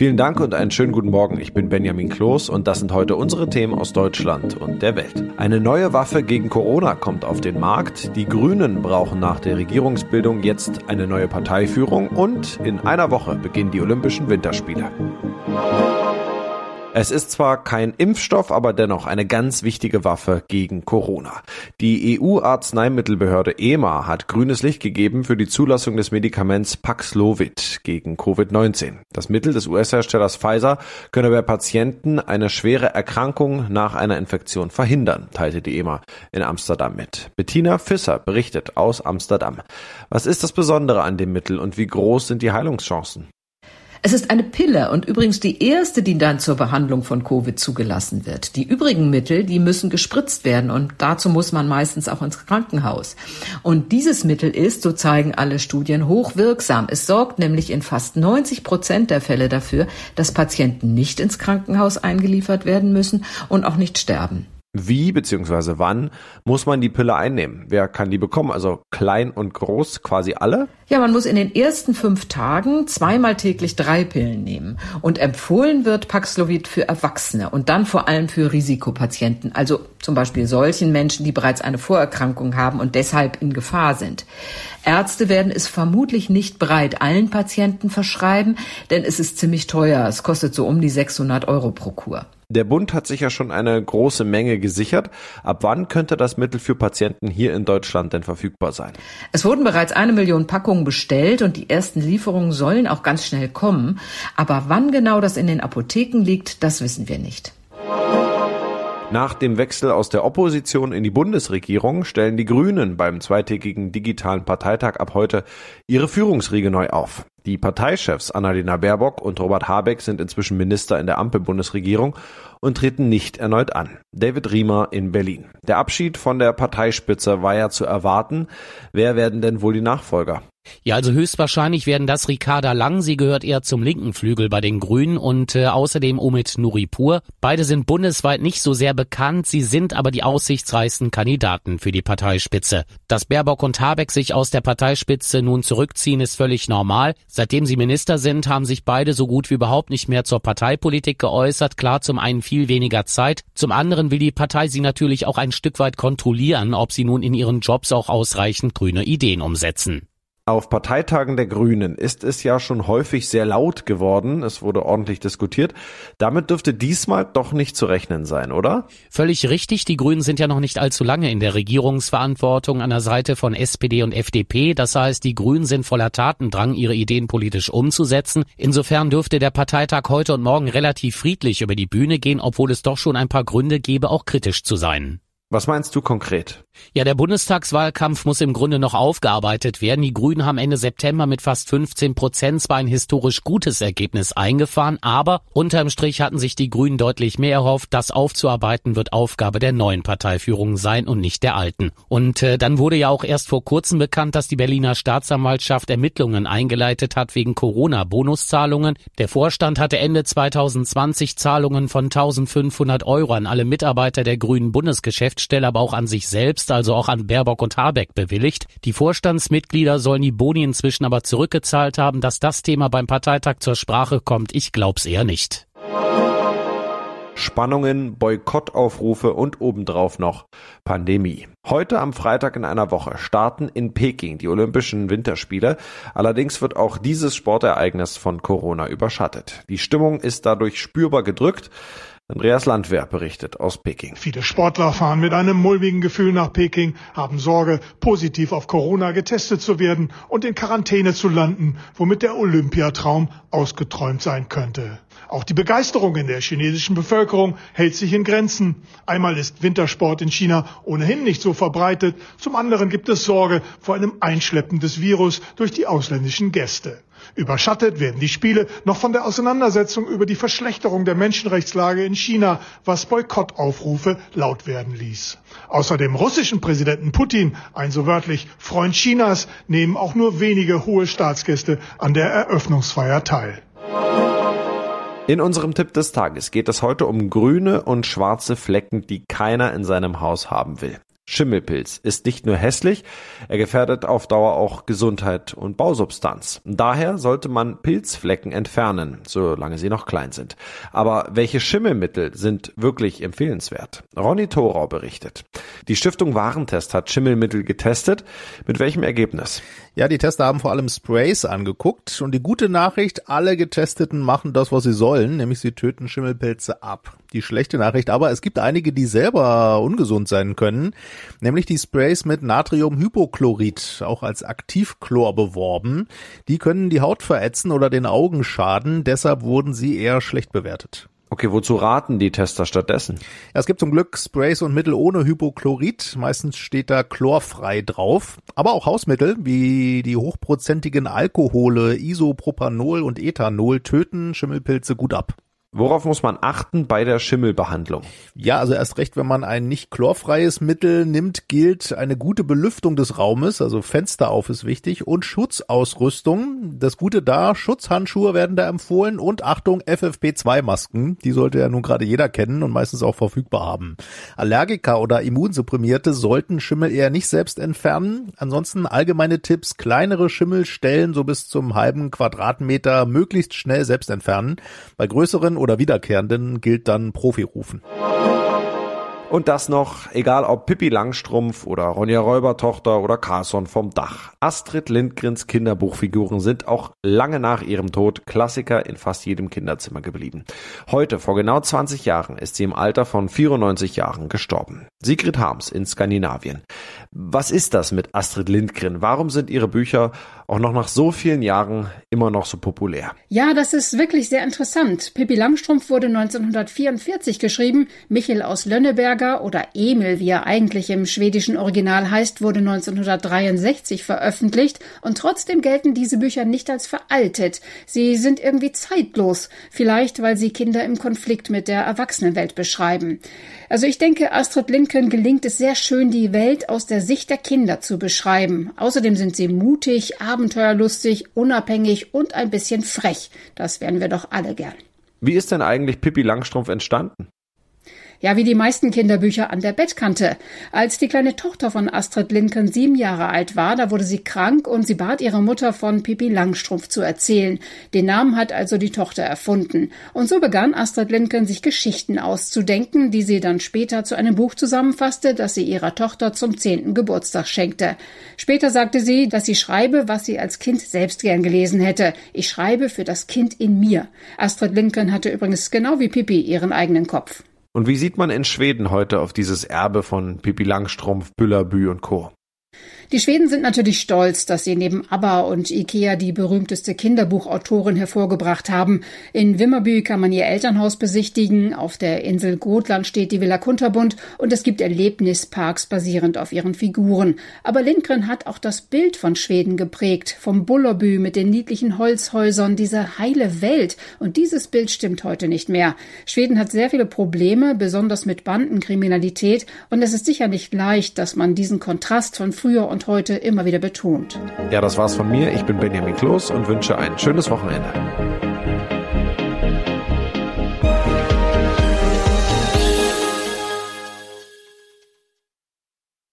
Vielen Dank und einen schönen guten Morgen. Ich bin Benjamin Kloß und das sind heute unsere Themen aus Deutschland und der Welt. Eine neue Waffe gegen Corona kommt auf den Markt. Die Grünen brauchen nach der Regierungsbildung jetzt eine neue Parteiführung und in einer Woche beginnen die Olympischen Winterspiele. Es ist zwar kein Impfstoff, aber dennoch eine ganz wichtige Waffe gegen Corona. Die EU-Arzneimittelbehörde EMA hat grünes Licht gegeben für die Zulassung des Medikaments Paxlovid gegen Covid-19. Das Mittel des US-Herstellers Pfizer könne bei Patienten eine schwere Erkrankung nach einer Infektion verhindern, teilte die EMA in Amsterdam mit. Bettina Fisser berichtet aus Amsterdam. Was ist das Besondere an dem Mittel und wie groß sind die Heilungschancen? Es ist eine Pille und übrigens die erste, die dann zur Behandlung von Covid zugelassen wird. Die übrigen Mittel, die müssen gespritzt werden und dazu muss man meistens auch ins Krankenhaus. Und dieses Mittel ist, so zeigen alle Studien, hochwirksam. Es sorgt nämlich in fast 90 Prozent der Fälle dafür, dass Patienten nicht ins Krankenhaus eingeliefert werden müssen und auch nicht sterben. Wie bzw. wann muss man die Pille einnehmen? Wer kann die bekommen? Also klein und groß, quasi alle? Ja, man muss in den ersten fünf Tagen zweimal täglich drei Pillen nehmen. Und empfohlen wird Paxlovid für Erwachsene und dann vor allem für Risikopatienten, also zum Beispiel solchen Menschen, die bereits eine Vorerkrankung haben und deshalb in Gefahr sind. Ärzte werden es vermutlich nicht bereit allen Patienten verschreiben, denn es ist ziemlich teuer. Es kostet so um die 600 Euro pro Kur. Der Bund hat sich ja schon eine große Menge gesichert. Ab wann könnte das Mittel für Patienten hier in Deutschland denn verfügbar sein? Es wurden bereits eine Million Packungen bestellt und die ersten Lieferungen sollen auch ganz schnell kommen. Aber wann genau das in den Apotheken liegt, das wissen wir nicht. Nach dem Wechsel aus der Opposition in die Bundesregierung stellen die Grünen beim zweitägigen digitalen Parteitag ab heute ihre Führungsriege neu auf. Die Parteichefs Annalena Baerbock und Robert Habeck sind inzwischen Minister in der Ampel-Bundesregierung und treten nicht erneut an. David Riemer in Berlin. Der Abschied von der Parteispitze war ja zu erwarten. Wer werden denn wohl die Nachfolger? Ja, also höchstwahrscheinlich werden das Ricarda Lang, sie gehört eher zum linken Flügel bei den Grünen und äh, außerdem Omid Nuripur. Beide sind bundesweit nicht so sehr bekannt, sie sind aber die aussichtsreichsten Kandidaten für die Parteispitze. Dass Baerbock und Habeck sich aus der Parteispitze nun zurückziehen, ist völlig normal. Seitdem sie Minister sind, haben sich beide so gut wie überhaupt nicht mehr zur Parteipolitik geäußert. Klar, zum einen viel weniger Zeit, zum anderen will die Partei sie natürlich auch ein Stück weit kontrollieren, ob sie nun in ihren Jobs auch ausreichend grüne Ideen umsetzen. Auf Parteitagen der Grünen ist es ja schon häufig sehr laut geworden. Es wurde ordentlich diskutiert. Damit dürfte diesmal doch nicht zu rechnen sein, oder? Völlig richtig. Die Grünen sind ja noch nicht allzu lange in der Regierungsverantwortung an der Seite von SPD und FDP. Das heißt, die Grünen sind voller Tatendrang, ihre Ideen politisch umzusetzen. Insofern dürfte der Parteitag heute und morgen relativ friedlich über die Bühne gehen, obwohl es doch schon ein paar Gründe gäbe, auch kritisch zu sein. Was meinst du konkret? Ja, der Bundestagswahlkampf muss im Grunde noch aufgearbeitet werden. Die Grünen haben Ende September mit fast 15 Prozent zwar ein historisch gutes Ergebnis eingefahren, aber unterm Strich hatten sich die Grünen deutlich mehr erhofft. Das aufzuarbeiten wird Aufgabe der neuen Parteiführung sein und nicht der alten. Und äh, dann wurde ja auch erst vor kurzem bekannt, dass die Berliner Staatsanwaltschaft Ermittlungen eingeleitet hat wegen Corona-Bonuszahlungen. Der Vorstand hatte Ende 2020 Zahlungen von 1500 Euro an alle Mitarbeiter der Grünen Bundesgeschäfte Geschäftsstelle, aber auch an sich selbst, also auch an Baerbock und Habeck bewilligt. Die Vorstandsmitglieder sollen die Boni inzwischen aber zurückgezahlt haben. Dass das Thema beim Parteitag zur Sprache kommt, ich glaub's eher nicht. Spannungen, Boykottaufrufe und obendrauf noch Pandemie. Heute am Freitag in einer Woche starten in Peking die Olympischen Winterspiele. Allerdings wird auch dieses Sportereignis von Corona überschattet. Die Stimmung ist dadurch spürbar gedrückt. Andreas Landwehr berichtet aus Peking. Viele Sportler fahren mit einem mulmigen Gefühl nach Peking, haben Sorge, positiv auf Corona getestet zu werden und in Quarantäne zu landen, womit der Olympiatraum ausgeträumt sein könnte. Auch die Begeisterung in der chinesischen Bevölkerung hält sich in Grenzen. Einmal ist Wintersport in China ohnehin nicht so verbreitet, zum anderen gibt es Sorge vor einem Einschleppen des Virus durch die ausländischen Gäste. Überschattet werden die Spiele noch von der Auseinandersetzung über die Verschlechterung der Menschenrechtslage in China, was Boykottaufrufe laut werden ließ. Außer dem russischen Präsidenten Putin, ein so wörtlich Freund Chinas, nehmen auch nur wenige hohe Staatsgäste an der Eröffnungsfeier teil. In unserem Tipp des Tages geht es heute um grüne und schwarze Flecken, die keiner in seinem Haus haben will. Schimmelpilz ist nicht nur hässlich, er gefährdet auf Dauer auch Gesundheit und Bausubstanz. Daher sollte man Pilzflecken entfernen, solange sie noch klein sind. Aber welche Schimmelmittel sind wirklich empfehlenswert? Ronny Thorau berichtet. Die Stiftung Warentest hat Schimmelmittel getestet. Mit welchem Ergebnis? Ja, die Tester haben vor allem Sprays angeguckt und die gute Nachricht, alle Getesteten machen das, was sie sollen, nämlich sie töten Schimmelpilze ab. Die schlechte Nachricht aber, es gibt einige, die selber ungesund sein können, nämlich die Sprays mit Natriumhypochlorid, auch als Aktivchlor beworben. Die können die Haut verätzen oder den Augen schaden, deshalb wurden sie eher schlecht bewertet. Okay, wozu raten die Tester stattdessen? Ja, es gibt zum Glück Sprays und Mittel ohne Hypochlorid. Meistens steht da chlorfrei drauf. Aber auch Hausmittel wie die hochprozentigen Alkohole Isopropanol und Ethanol töten Schimmelpilze gut ab. Worauf muss man achten bei der Schimmelbehandlung? Ja, also erst recht, wenn man ein nicht chlorfreies Mittel nimmt, gilt eine gute Belüftung des Raumes, also Fenster auf ist wichtig und Schutzausrüstung. Das Gute da, Schutzhandschuhe werden da empfohlen und Achtung, FFP2-Masken. Die sollte ja nun gerade jeder kennen und meistens auch verfügbar haben. Allergiker oder Immunsupprimierte sollten Schimmel eher nicht selbst entfernen. Ansonsten allgemeine Tipps, kleinere Schimmelstellen so bis zum halben Quadratmeter möglichst schnell selbst entfernen. Bei größeren oder Wiederkehrenden gilt dann Profi rufen. Und das noch, egal ob Pippi Langstrumpf oder Ronja Räubertochter oder Carson vom Dach. Astrid Lindgrens Kinderbuchfiguren sind auch lange nach ihrem Tod Klassiker in fast jedem Kinderzimmer geblieben. Heute, vor genau 20 Jahren, ist sie im Alter von 94 Jahren gestorben. Sigrid Harms in Skandinavien. Was ist das mit Astrid Lindgren? Warum sind ihre Bücher auch noch nach so vielen Jahren immer noch so populär? Ja, das ist wirklich sehr interessant. Pippi Langstrumpf wurde 1944 geschrieben. Michel aus Lönneberger oder Emil, wie er eigentlich im schwedischen Original heißt, wurde 1963 veröffentlicht. Und trotzdem gelten diese Bücher nicht als veraltet. Sie sind irgendwie zeitlos. Vielleicht, weil sie Kinder im Konflikt mit der Erwachsenenwelt beschreiben. Also ich denke, Astrid Lindgren gelingt es sehr schön, die Welt aus der Sicht der Kinder zu beschreiben. Außerdem sind sie mutig, abenteuerlustig, unabhängig und ein bisschen frech. Das wären wir doch alle gern. Wie ist denn eigentlich Pippi Langstrumpf entstanden? Ja, wie die meisten Kinderbücher an der Bettkante. Als die kleine Tochter von Astrid Lindgren sieben Jahre alt war, da wurde sie krank und sie bat ihre Mutter von Pippi Langstrumpf zu erzählen. Den Namen hat also die Tochter erfunden. Und so begann Astrid Lindgren sich Geschichten auszudenken, die sie dann später zu einem Buch zusammenfasste, das sie ihrer Tochter zum zehnten Geburtstag schenkte. Später sagte sie, dass sie schreibe, was sie als Kind selbst gern gelesen hätte. Ich schreibe für das Kind in mir. Astrid Lindgren hatte übrigens genau wie Pippi ihren eigenen Kopf. Und wie sieht man in Schweden heute auf dieses Erbe von Pippi Langstrumpf, Büllerbü und Co.? Die Schweden sind natürlich stolz, dass sie neben ABBA und Ikea die berühmteste Kinderbuchautorin hervorgebracht haben. In Wimmerby kann man ihr Elternhaus besichtigen, auf der Insel Gotland steht die Villa Kunterbund und es gibt Erlebnisparks basierend auf ihren Figuren. Aber Lindgren hat auch das Bild von Schweden geprägt, vom Bullerby mit den niedlichen Holzhäusern, diese heile Welt. Und dieses Bild stimmt heute nicht mehr. Schweden hat sehr viele Probleme, besonders mit Bandenkriminalität und es ist sicher nicht leicht, dass man diesen Kontrast von früher und heute immer wieder betont. Ja, das war's von mir. Ich bin Benjamin Kloß und wünsche ein schönes Wochenende.